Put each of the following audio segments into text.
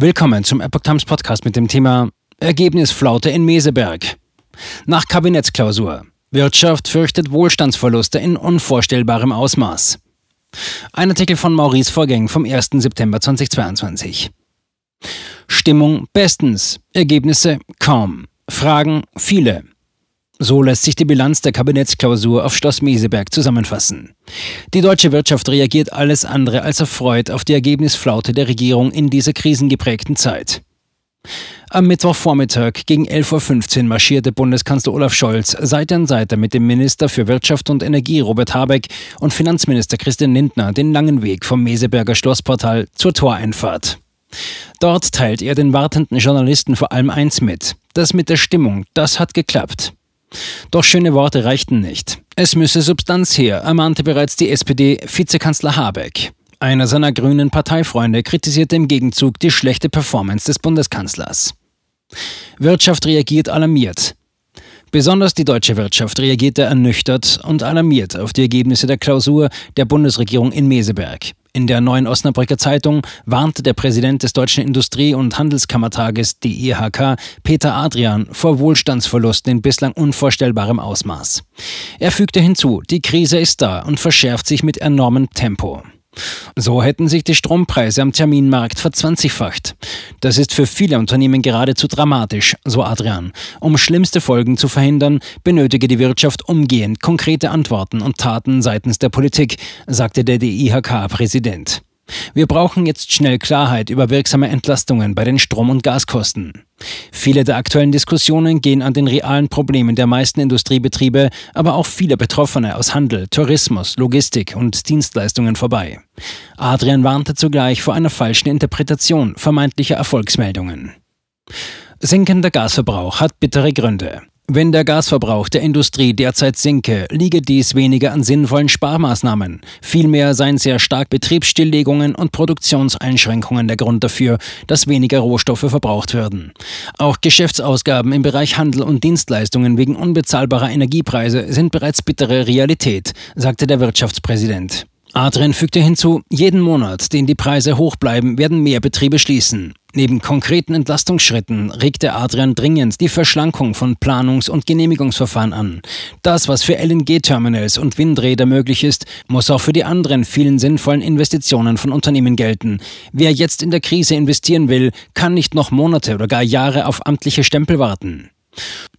Willkommen zum Epoch Times Podcast mit dem Thema Ergebnisflaute in Meseberg. Nach Kabinettsklausur. Wirtschaft fürchtet Wohlstandsverluste in unvorstellbarem Ausmaß. Ein Artikel von Maurice Vorgäng vom 1. September 2022. Stimmung bestens, Ergebnisse kaum, Fragen viele. So lässt sich die Bilanz der Kabinettsklausur auf Schloss Meseberg zusammenfassen. Die deutsche Wirtschaft reagiert alles andere als erfreut auf die Ergebnisflaute der Regierung in dieser krisengeprägten Zeit. Am Mittwochvormittag gegen 11.15 Uhr marschierte Bundeskanzler Olaf Scholz Seite an Seite mit dem Minister für Wirtschaft und Energie Robert Habeck und Finanzminister Christian Lindner den langen Weg vom Meseberger Schlossportal zur Toreinfahrt. Dort teilt er den wartenden Journalisten vor allem eins mit. Das mit der Stimmung, das hat geklappt. Doch schöne Worte reichten nicht. Es müsse Substanz her, ermahnte bereits die SPD-Vizekanzler Habeck. Einer seiner grünen Parteifreunde kritisierte im Gegenzug die schlechte Performance des Bundeskanzlers. Wirtschaft reagiert alarmiert. Besonders die deutsche Wirtschaft reagierte ernüchtert und alarmiert auf die Ergebnisse der Klausur der Bundesregierung in Meseberg. In der neuen Osnabrücker Zeitung warnte der Präsident des Deutschen Industrie- und Handelskammertages DIHK, Peter Adrian, vor Wohlstandsverlusten in bislang unvorstellbarem Ausmaß. Er fügte hinzu, die Krise ist da und verschärft sich mit enormem Tempo. So hätten sich die Strompreise am Terminmarkt verzwanzigfacht. Das ist für viele Unternehmen geradezu dramatisch, so Adrian. Um schlimmste Folgen zu verhindern, benötige die Wirtschaft umgehend konkrete Antworten und Taten seitens der Politik, sagte der DIHK-Präsident. Wir brauchen jetzt schnell Klarheit über wirksame Entlastungen bei den Strom- und Gaskosten. Viele der aktuellen Diskussionen gehen an den realen Problemen der meisten Industriebetriebe, aber auch viele Betroffene aus Handel, Tourismus, Logistik und Dienstleistungen vorbei. Adrian warnte zugleich vor einer falschen Interpretation vermeintlicher Erfolgsmeldungen. Sinkender Gasverbrauch hat bittere Gründe. Wenn der Gasverbrauch der Industrie derzeit sinke, liege dies weniger an sinnvollen Sparmaßnahmen. Vielmehr seien sehr stark Betriebsstilllegungen und Produktionseinschränkungen der Grund dafür, dass weniger Rohstoffe verbraucht werden. Auch Geschäftsausgaben im Bereich Handel und Dienstleistungen wegen unbezahlbarer Energiepreise sind bereits bittere Realität, sagte der Wirtschaftspräsident. Adrian fügte hinzu, jeden Monat, den die Preise hoch bleiben, werden mehr Betriebe schließen. Neben konkreten Entlastungsschritten regte Adrian dringend die Verschlankung von Planungs- und Genehmigungsverfahren an. Das, was für LNG-Terminals und Windräder möglich ist, muss auch für die anderen vielen sinnvollen Investitionen von Unternehmen gelten. Wer jetzt in der Krise investieren will, kann nicht noch Monate oder gar Jahre auf amtliche Stempel warten.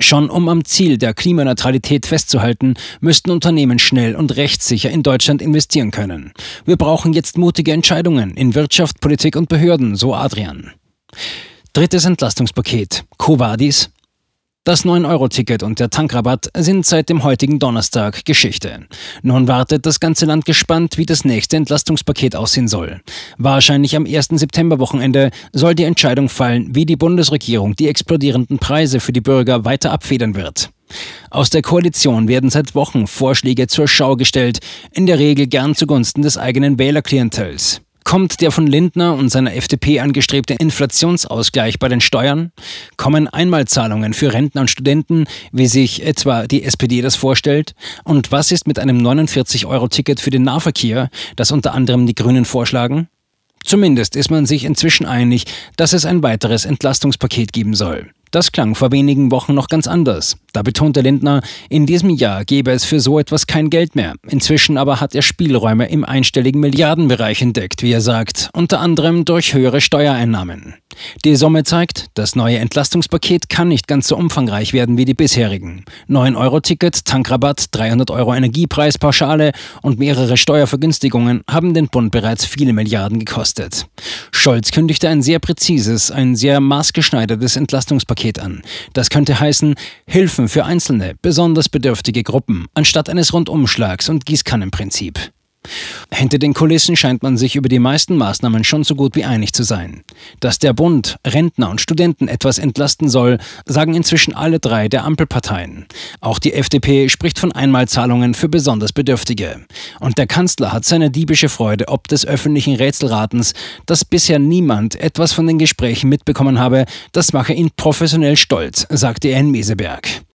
Schon um am Ziel der Klimaneutralität festzuhalten, müssten Unternehmen schnell und rechtssicher in Deutschland investieren können. Wir brauchen jetzt mutige Entscheidungen in Wirtschaft, Politik und Behörden, so Adrian. Drittes Entlastungspaket. Covadis, das 9-Euro-Ticket und der Tankrabatt sind seit dem heutigen Donnerstag Geschichte. Nun wartet das ganze Land gespannt, wie das nächste Entlastungspaket aussehen soll. Wahrscheinlich am 1. September-Wochenende soll die Entscheidung fallen, wie die Bundesregierung die explodierenden Preise für die Bürger weiter abfedern wird. Aus der Koalition werden seit Wochen Vorschläge zur Schau gestellt, in der Regel gern zugunsten des eigenen Wählerklientels. Kommt der von Lindner und seiner FDP angestrebte Inflationsausgleich bei den Steuern? Kommen Einmalzahlungen für Rentner und Studenten, wie sich etwa die SPD das vorstellt? Und was ist mit einem 49-Euro-Ticket für den Nahverkehr, das unter anderem die Grünen vorschlagen? Zumindest ist man sich inzwischen einig, dass es ein weiteres Entlastungspaket geben soll. Das klang vor wenigen Wochen noch ganz anders. Da betonte Lindner, in diesem Jahr gebe es für so etwas kein Geld mehr. Inzwischen aber hat er Spielräume im einstelligen Milliardenbereich entdeckt, wie er sagt, unter anderem durch höhere Steuereinnahmen. Die Summe zeigt, das neue Entlastungspaket kann nicht ganz so umfangreich werden wie die bisherigen. 9-Euro-Ticket, Tankrabatt, 300 Euro Energiepreispauschale und mehrere Steuervergünstigungen haben den Bund bereits viele Milliarden gekostet. Scholz kündigte ein sehr präzises, ein sehr maßgeschneidertes Entlastungspaket an. Das könnte heißen Hilfen für einzelne, besonders bedürftige Gruppen, anstatt eines Rundumschlags und Gießkannenprinzip. Hinter den Kulissen scheint man sich über die meisten Maßnahmen schon so gut wie einig zu sein. Dass der Bund Rentner und Studenten etwas entlasten soll, sagen inzwischen alle drei der Ampelparteien. Auch die FDP spricht von Einmalzahlungen für besonders Bedürftige. Und der Kanzler hat seine diebische Freude ob des öffentlichen Rätselratens, dass bisher niemand etwas von den Gesprächen mitbekommen habe, das mache ihn professionell stolz, sagte er in Meseberg.